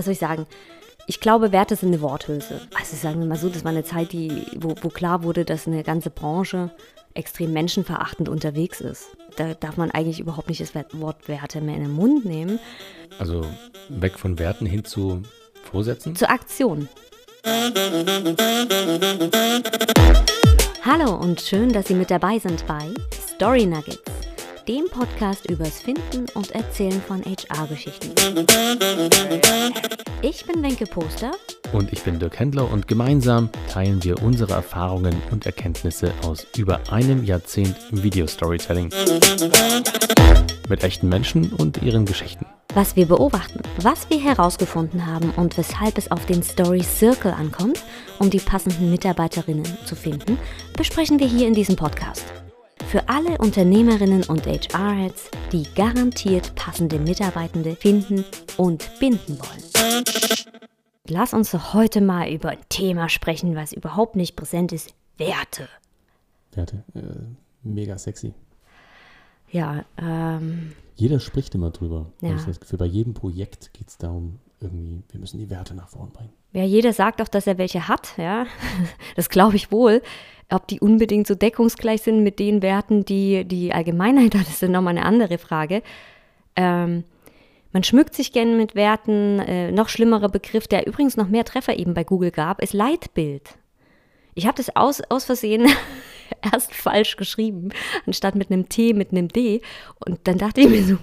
was soll ich sagen? Ich glaube, Werte sind eine Worthülse. Also sagen wir mal so, das war eine Zeit, die, wo, wo klar wurde, dass eine ganze Branche extrem menschenverachtend unterwegs ist. Da darf man eigentlich überhaupt nicht das Wort Werte mehr in den Mund nehmen. Also weg von Werten hin zu Vorsätzen? Zur Aktion. Hallo und schön, dass Sie mit dabei sind bei Story Nuggets dem Podcast übers Finden und Erzählen von HR-Geschichten. Ich bin Wenke Poster. Und ich bin Dirk Händler und gemeinsam teilen wir unsere Erfahrungen und Erkenntnisse aus über einem Jahrzehnt Video-Storytelling. Mit echten Menschen und ihren Geschichten. Was wir beobachten, was wir herausgefunden haben und weshalb es auf den Story Circle ankommt, um die passenden Mitarbeiterinnen zu finden, besprechen wir hier in diesem Podcast. Für alle Unternehmerinnen und HR-Heads, die garantiert passende Mitarbeitende finden und binden wollen. Lass uns doch heute mal über ein Thema sprechen, was überhaupt nicht präsent ist. Werte. Werte. Äh, mega sexy. Ja, ähm. Jeder spricht immer drüber. Ja. Ich das Gefühl, bei jedem Projekt geht es darum, irgendwie, wir müssen die Werte nach vorn bringen. Ja, jeder sagt auch, dass er welche hat, ja. Das glaube ich wohl. Ob die unbedingt so deckungsgleich sind mit den Werten, die die Allgemeinheit hat, ist dann nochmal eine andere Frage. Ähm, man schmückt sich gerne mit Werten. Äh, noch schlimmerer Begriff, der übrigens noch mehr Treffer eben bei Google gab, ist Leitbild. Ich habe das aus, aus Versehen erst falsch geschrieben, anstatt mit einem T, mit einem D. Und dann dachte ich mir so,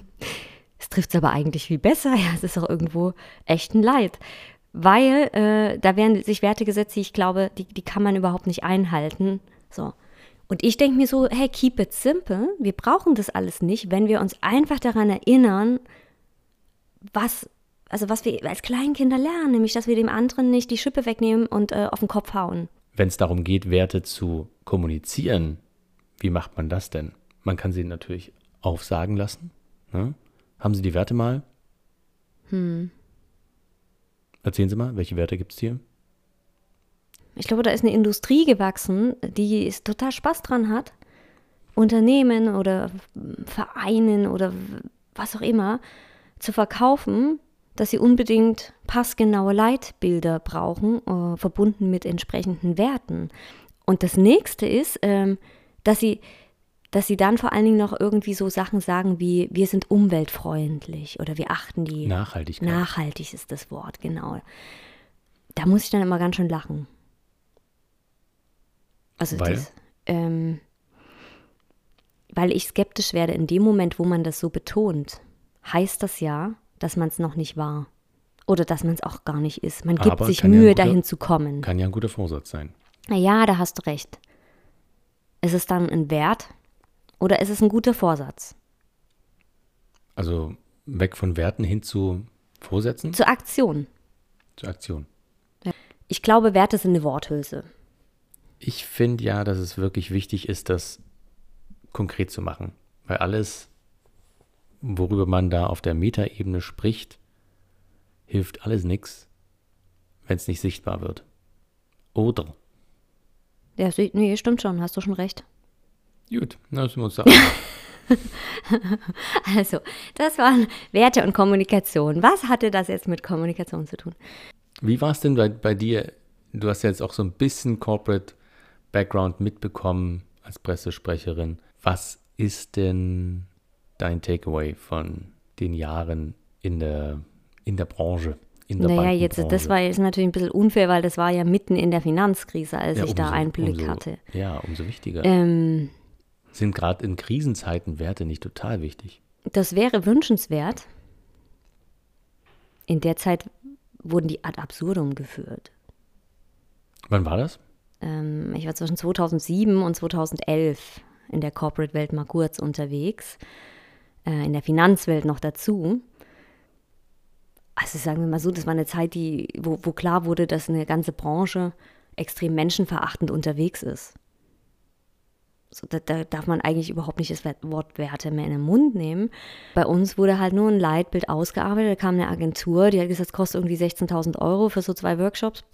es trifft es aber eigentlich viel besser. Ja, es ist auch irgendwo echt ein Leid weil äh, da werden sich Werte gesetzt, die ich glaube, die, die kann man überhaupt nicht einhalten. So. Und ich denke mir so, hey, keep it simple. Wir brauchen das alles nicht, wenn wir uns einfach daran erinnern, was, also was wir als Kleinkinder lernen, nämlich, dass wir dem anderen nicht die Schippe wegnehmen und äh, auf den Kopf hauen. Wenn es darum geht, Werte zu kommunizieren, wie macht man das denn? Man kann sie natürlich aufsagen lassen. Ne? Haben Sie die Werte mal? Hm. Erzählen Sie mal, welche Werte gibt es hier? Ich glaube, da ist eine Industrie gewachsen, die total Spaß dran hat, Unternehmen oder Vereinen oder was auch immer zu verkaufen, dass sie unbedingt passgenaue Leitbilder brauchen, äh, verbunden mit entsprechenden Werten. Und das nächste ist, ähm, dass sie dass sie dann vor allen Dingen noch irgendwie so Sachen sagen wie, wir sind umweltfreundlich oder wir achten die. Nachhaltigkeit. Nachhaltig ist das Wort, genau. Da muss ich dann immer ganz schön lachen. Also weil? Das, ähm, weil ich skeptisch werde in dem Moment, wo man das so betont, heißt das ja, dass man es noch nicht war. Oder dass man es auch gar nicht ist. Man gibt Aber sich Mühe, ja guter, dahin zu kommen. Kann ja ein guter Vorsatz sein. Na ja, da hast du recht. Ist es dann ein Wert, oder ist es ein guter Vorsatz? Also weg von Werten hin zu Vorsätzen? Zur Aktion. Zur Aktion. Ich glaube, Werte sind eine Worthülse. Ich finde ja, dass es wirklich wichtig ist, das konkret zu machen. Weil alles, worüber man da auf der Metaebene spricht, hilft alles nichts, wenn es nicht sichtbar wird. Oder? Ja, nee, stimmt schon, hast du schon recht. Gut, das muss sagen. also, das waren Werte und Kommunikation. Was hatte das jetzt mit Kommunikation zu tun? Wie war es denn bei, bei dir? Du hast ja jetzt auch so ein bisschen Corporate Background mitbekommen als Pressesprecherin. Was ist denn dein Takeaway von den Jahren in der, in der Branche? In der naja, jetzt, das war jetzt natürlich ein bisschen unfair, weil das war ja mitten in der Finanzkrise, als ja, ich umso, da Einblick umso, hatte. Ja, umso wichtiger. Ähm, sind gerade in Krisenzeiten Werte nicht total wichtig? Das wäre wünschenswert. In der Zeit wurden die ad absurdum geführt. Wann war das? Ähm, ich war zwischen 2007 und 2011 in der Corporate-Welt mal kurz unterwegs, äh, in der Finanzwelt noch dazu. Also sagen wir mal so, das war eine Zeit, die, wo, wo klar wurde, dass eine ganze Branche extrem menschenverachtend unterwegs ist. So, da, da, darf man eigentlich überhaupt nicht das Wort Werte mehr in den Mund nehmen. Bei uns wurde halt nur ein Leitbild ausgearbeitet. Da kam eine Agentur, die hat gesagt, es kostet irgendwie 16.000 Euro für so zwei Workshops.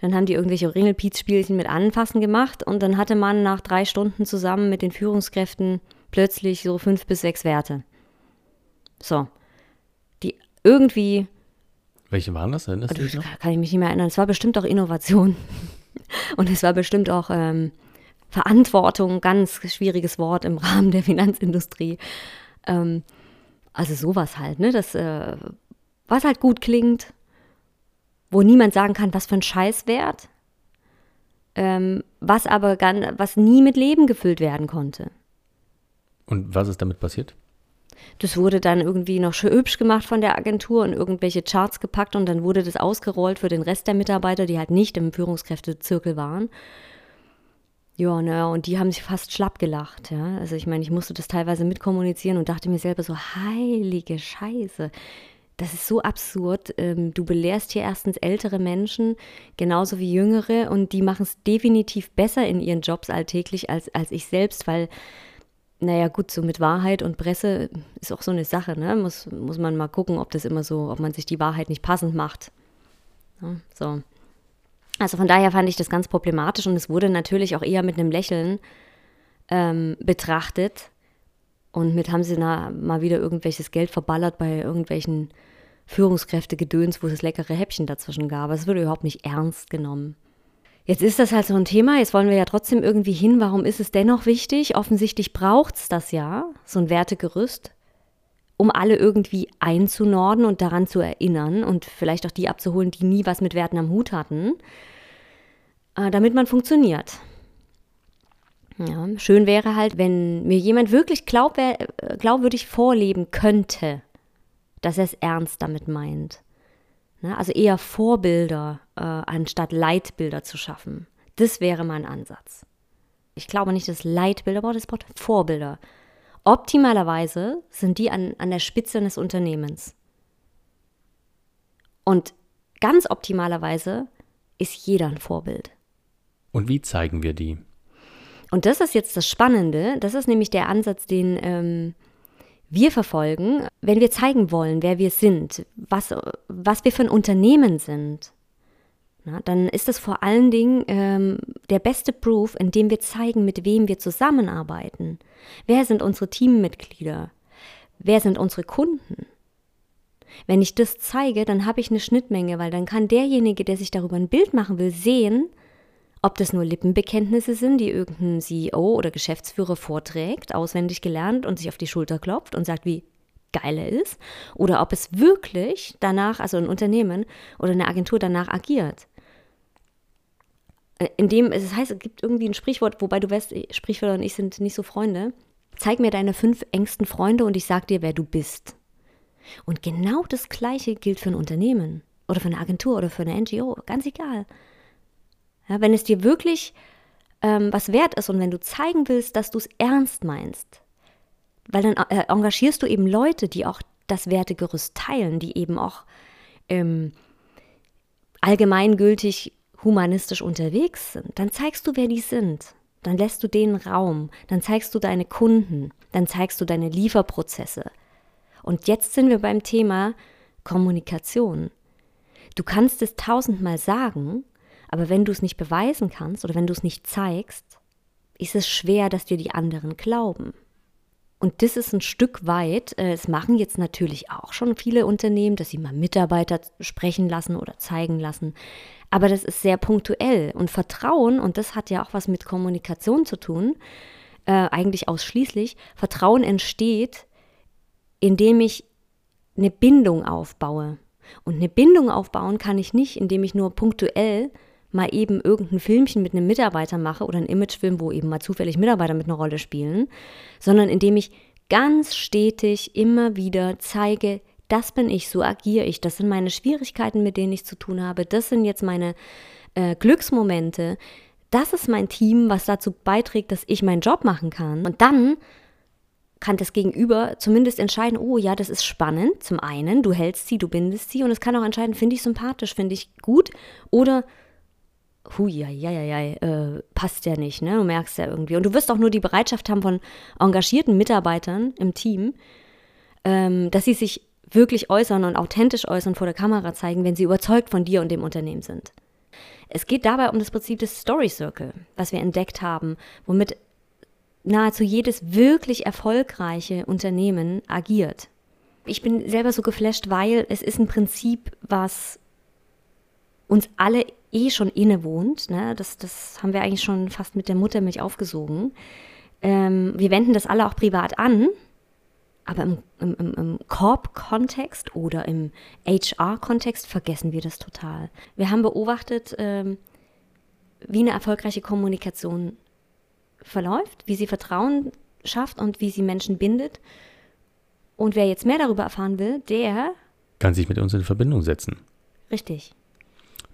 Dann haben die irgendwelche Ringelpiez-Spielchen mit Anfassen gemacht und dann hatte man nach drei Stunden zusammen mit den Führungskräften plötzlich so fünf bis sechs Werte. So. Die irgendwie Welche waren das? Du Das noch? kann ich mich nicht mehr erinnern. Es war bestimmt auch Innovation. Und es war bestimmt auch ähm, Verantwortung, ganz schwieriges Wort im Rahmen der Finanzindustrie. Ähm, also sowas halt, ne? Das, äh, was halt gut klingt, wo niemand sagen kann, was für ein Scheißwert, ähm, was aber gan- was nie mit Leben gefüllt werden konnte. Und was ist damit passiert? Das wurde dann irgendwie noch schön hübsch gemacht von der Agentur und irgendwelche Charts gepackt und dann wurde das ausgerollt für den Rest der Mitarbeiter, die halt nicht im Führungskräftezirkel waren. Ja, naja, und die haben sich fast schlapp gelacht, ja. Also ich meine, ich musste das teilweise mitkommunizieren und dachte mir selber so, heilige Scheiße. Das ist so absurd. Ähm, du belehrst hier erstens ältere Menschen, genauso wie jüngere, und die machen es definitiv besser in ihren Jobs alltäglich als, als ich selbst, weil naja, gut, so mit Wahrheit und Presse ist auch so eine Sache, ne? Muss, muss man mal gucken, ob das immer so, ob man sich die Wahrheit nicht passend macht. So. Also von daher fand ich das ganz problematisch und es wurde natürlich auch eher mit einem Lächeln ähm, betrachtet. Und mit haben sie na, mal wieder irgendwelches Geld verballert bei irgendwelchen Führungskräftegedöns, wo es leckere Häppchen dazwischen gab. Es wurde überhaupt nicht ernst genommen. Jetzt ist das halt so ein Thema, jetzt wollen wir ja trotzdem irgendwie hin. Warum ist es dennoch wichtig? Offensichtlich braucht es das ja, so ein Wertegerüst, um alle irgendwie einzunorden und daran zu erinnern und vielleicht auch die abzuholen, die nie was mit Werten am Hut hatten, äh, damit man funktioniert. Ja, schön wäre halt, wenn mir jemand wirklich glaubwür äh, glaubwürdig vorleben könnte, dass er es ernst damit meint. Ne? Also eher Vorbilder äh, anstatt Leitbilder zu schaffen. Das wäre mein Ansatz. Ich glaube nicht, dass Leitbilder, aber das Wort Vorbilder. Optimalerweise sind die an, an der Spitze eines Unternehmens. Und ganz optimalerweise ist jeder ein Vorbild. Und wie zeigen wir die? Und das ist jetzt das Spannende. Das ist nämlich der Ansatz, den ähm, wir verfolgen, wenn wir zeigen wollen, wer wir sind, was, was wir für ein Unternehmen sind. Na, dann ist das vor allen Dingen ähm, der beste Proof, indem wir zeigen, mit wem wir zusammenarbeiten. Wer sind unsere Teammitglieder? Wer sind unsere Kunden? Wenn ich das zeige, dann habe ich eine Schnittmenge, weil dann kann derjenige, der sich darüber ein Bild machen will, sehen, ob das nur Lippenbekenntnisse sind, die irgendein CEO oder Geschäftsführer vorträgt, auswendig gelernt und sich auf die Schulter klopft und sagt, wie geil er ist, oder ob es wirklich danach, also ein Unternehmen oder eine Agentur danach agiert. In dem, es heißt, es gibt irgendwie ein Sprichwort, wobei du weißt, Sprichwörter und ich sind nicht so Freunde. Zeig mir deine fünf engsten Freunde und ich sag dir, wer du bist. Und genau das Gleiche gilt für ein Unternehmen oder für eine Agentur oder für eine NGO, ganz egal. Ja, wenn es dir wirklich ähm, was wert ist und wenn du zeigen willst, dass du es ernst meinst, weil dann äh, engagierst du eben Leute, die auch das Wertegerüst teilen, die eben auch ähm, allgemeingültig humanistisch unterwegs sind, dann zeigst du, wer die sind. Dann lässt du denen Raum, dann zeigst du deine Kunden, dann zeigst du deine Lieferprozesse. Und jetzt sind wir beim Thema Kommunikation. Du kannst es tausendmal sagen, aber wenn du es nicht beweisen kannst oder wenn du es nicht zeigst, ist es schwer, dass dir die anderen glauben. Und das ist ein Stück weit, äh, es machen jetzt natürlich auch schon viele Unternehmen, dass sie mal Mitarbeiter sprechen lassen oder zeigen lassen. Aber das ist sehr punktuell. Und Vertrauen, und das hat ja auch was mit Kommunikation zu tun, äh, eigentlich ausschließlich, Vertrauen entsteht, indem ich eine Bindung aufbaue. Und eine Bindung aufbauen kann ich nicht, indem ich nur punktuell mal eben irgendein Filmchen mit einem Mitarbeiter mache oder einen Imagefilm, wo eben mal zufällig Mitarbeiter mit einer Rolle spielen, sondern indem ich ganz stetig immer wieder zeige, das bin ich, so agiere ich, das sind meine Schwierigkeiten, mit denen ich zu tun habe, das sind jetzt meine äh, Glücksmomente, das ist mein Team, was dazu beiträgt, dass ich meinen Job machen kann. Und dann kann das Gegenüber zumindest entscheiden, oh ja, das ist spannend, zum einen, du hältst sie, du bindest sie und es kann auch entscheiden, finde ich sympathisch, finde ich gut oder hui, ja, ja, ja, äh, passt ja nicht, ne? Du merkst ja irgendwie. Und du wirst auch nur die Bereitschaft haben von engagierten Mitarbeitern im Team, ähm, dass sie sich wirklich äußern und authentisch äußern vor der Kamera zeigen, wenn sie überzeugt von dir und dem Unternehmen sind. Es geht dabei um das Prinzip des Story Circle, was wir entdeckt haben, womit nahezu jedes wirklich erfolgreiche Unternehmen agiert. Ich bin selber so geflasht, weil es ist ein Prinzip, was uns alle eh schon innewohnt. Ne? Das, das haben wir eigentlich schon fast mit der Muttermilch aufgesogen. Ähm, wir wenden das alle auch privat an, aber im, im, im, im Corp-Kontext oder im HR-Kontext vergessen wir das total. Wir haben beobachtet, ähm, wie eine erfolgreiche Kommunikation verläuft, wie sie Vertrauen schafft und wie sie Menschen bindet. Und wer jetzt mehr darüber erfahren will, der kann sich mit uns in Verbindung setzen. Richtig.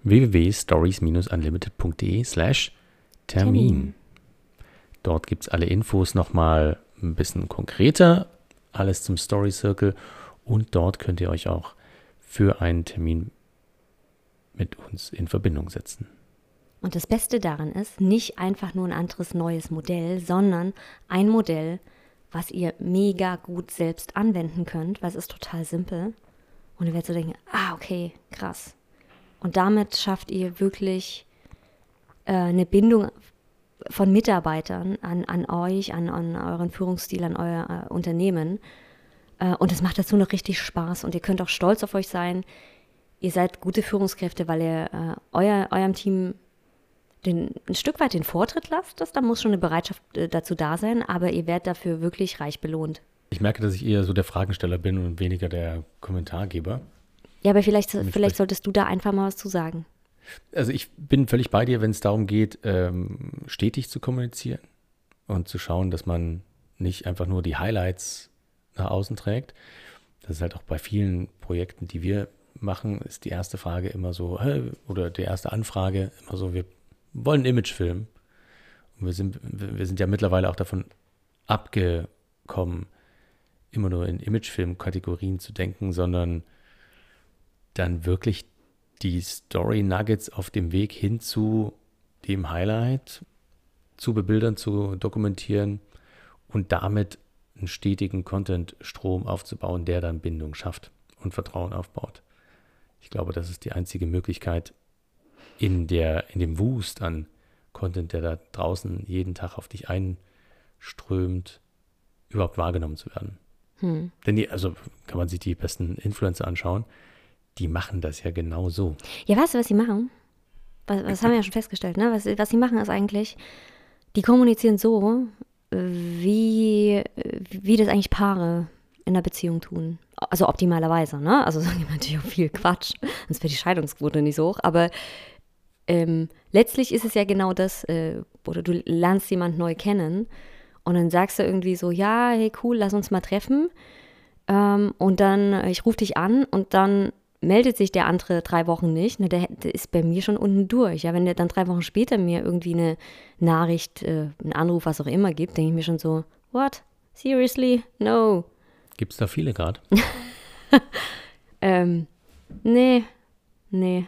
www.stories-unlimited.de slash Termin. Dort gibt es alle Infos nochmal ein bisschen konkreter, alles zum Story Circle und dort könnt ihr euch auch für einen Termin mit uns in Verbindung setzen. Und das Beste daran ist, nicht einfach nur ein anderes neues Modell, sondern ein Modell, was ihr mega gut selbst anwenden könnt, weil es ist total simpel. Und ihr werdet so denken, ah, okay, krass. Und damit schafft ihr wirklich äh, eine Bindung von Mitarbeitern an, an euch, an, an euren Führungsstil, an euer äh, Unternehmen. Äh, und es macht dazu noch richtig Spaß. Und ihr könnt auch stolz auf euch sein. Ihr seid gute Führungskräfte, weil ihr äh, euer, eurem Team den, ein Stück weit den Vortritt lasst, das, da muss schon eine Bereitschaft äh, dazu da sein, aber ihr werdet dafür wirklich reich belohnt. Ich merke, dass ich eher so der Fragensteller bin und weniger der Kommentargeber. Ja, aber vielleicht, vielleicht solltest du da einfach mal was zu sagen. Also ich bin völlig bei dir, wenn es darum geht, ähm, stetig zu kommunizieren und zu schauen, dass man nicht einfach nur die Highlights nach außen trägt. Das ist halt auch bei vielen Projekten, die wir machen, ist die erste Frage immer so, oder die erste Anfrage immer so, wir wollen Imagefilm. Und wir sind, wir sind ja mittlerweile auch davon abgekommen, immer nur in Imagefilm-Kategorien zu denken, sondern dann wirklich die Story Nuggets auf dem Weg hin zu dem Highlight zu bebildern, zu dokumentieren und damit einen stetigen Content-Strom aufzubauen, der dann Bindung schafft und Vertrauen aufbaut. Ich glaube, das ist die einzige Möglichkeit, in, der, in dem Wust an Content, der da draußen jeden Tag auf dich einströmt, überhaupt wahrgenommen zu werden. Hm. Denn die, also kann man sich die besten Influencer anschauen, die machen das ja genau so. Ja, weißt du, was sie machen? Was, was haben wir ja schon festgestellt, ne? Was, was sie machen ist eigentlich, die kommunizieren so, wie, wie das eigentlich Paare in der Beziehung tun. Also optimalerweise, ne? Also sagen die natürlich auch viel Quatsch, sonst wäre die Scheidungsquote nicht so hoch, aber ähm, letztlich ist es ja genau das, äh, oder du lernst jemand neu kennen und dann sagst du irgendwie so, ja, hey cool, lass uns mal treffen. Ähm, und dann, ich rufe dich an und dann meldet sich der andere drei Wochen nicht. Ne, der, der, ist bei mir schon unten durch. Ja, wenn der dann drei Wochen später mir irgendwie eine Nachricht, äh, einen Anruf, was auch immer gibt, denke ich mir schon so, what? Seriously? No. Gibt es da viele gerade? ähm, nee, nee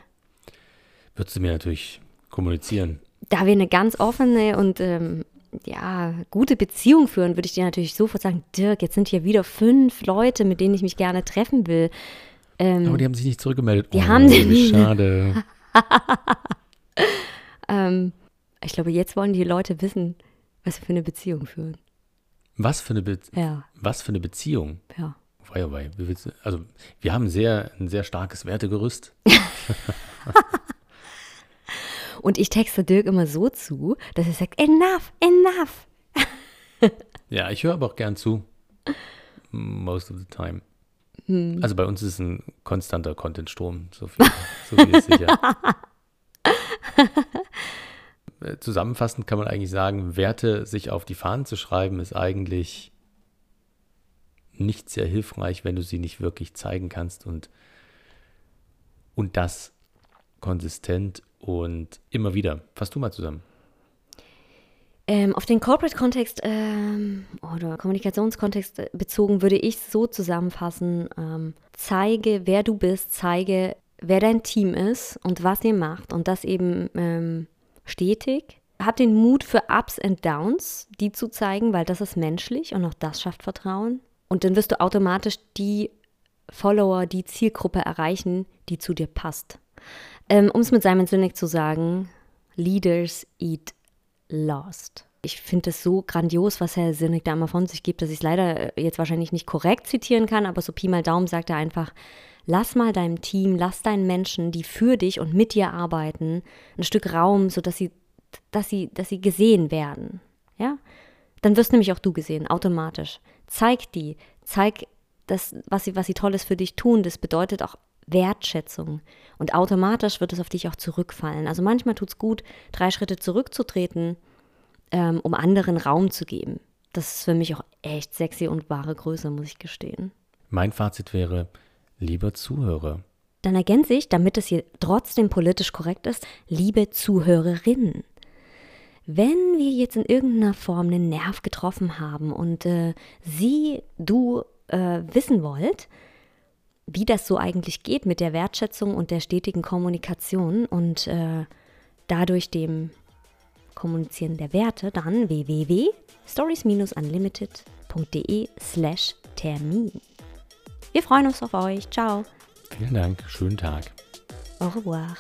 würdest du mir natürlich kommunizieren. Da wir eine ganz offene und ähm, ja, gute Beziehung führen, würde ich dir natürlich sofort sagen, Dirk, jetzt sind hier wieder fünf Leute, mit denen ich mich gerne treffen will. Ähm, Aber die haben sich nicht zurückgemeldet. Die oh, haben sie nicht. Schade. ähm, ich glaube, jetzt wollen die Leute wissen, was wir für eine Beziehung führen. Was für eine, Be ja. was für eine Beziehung? Ja. Wei, wei. Also, wir haben sehr, ein sehr starkes Wertegerüst. Und ich texte Dirk immer so zu, dass er sagt, enough, enough. ja, ich höre aber auch gern zu. Most of the time. Hm. Also bei uns ist es ein konstanter Contentstrom, so viel, so viel ist sicher. Äh, zusammenfassend kann man eigentlich sagen, Werte sich auf die Fahnen zu schreiben, ist eigentlich nicht sehr hilfreich, wenn du sie nicht wirklich zeigen kannst und, und das konsistent und immer wieder. Fass du mal zusammen. Ähm, auf den Corporate-Kontext ähm, oder Kommunikationskontext bezogen würde ich so zusammenfassen, ähm, zeige, wer du bist, zeige, wer dein Team ist und was ihr macht und das eben ähm, stetig. Hab den Mut für Ups und Downs, die zu zeigen, weil das ist menschlich und auch das schafft Vertrauen. Und dann wirst du automatisch die Follower, die Zielgruppe erreichen, die zu dir passt. Ähm, um es mit Simon Sinek zu sagen, Leaders eat last. ich finde es so grandios, was Herr Sinnig da immer von sich gibt, dass ich es leider äh, jetzt wahrscheinlich nicht korrekt zitieren kann, aber so Pi mal Daumen sagt er einfach, lass mal deinem Team, lass deinen Menschen, die für dich und mit dir arbeiten, ein Stück Raum, sodass sie, dass sie, dass sie gesehen werden. Ja? Dann wirst nämlich auch du gesehen, automatisch. Zeig die, zeig das, was sie, was sie Tolles für dich tun. Das bedeutet auch Wertschätzung. Und automatisch wird es auf dich auch zurückfallen. Also manchmal tut es gut, drei Schritte zurückzutreten, ähm, um anderen Raum zu geben. Das ist für mich auch echt sexy und wahre Größe, muss ich gestehen. Mein Fazit wäre, lieber Zuhörer. Dann ergänze ich, damit es hier trotzdem politisch korrekt ist, liebe Zuhörerinnen. Wenn wir jetzt in irgendeiner Form einen Nerv getroffen haben und äh, Sie, du äh, wissen wollt, wie das so eigentlich geht mit der Wertschätzung und der stetigen Kommunikation und äh, dadurch dem Kommunizieren der Werte, dann www.stories-unlimited.de slash Termin. Wir freuen uns auf euch. Ciao. Vielen Dank. Schönen Tag. Au revoir.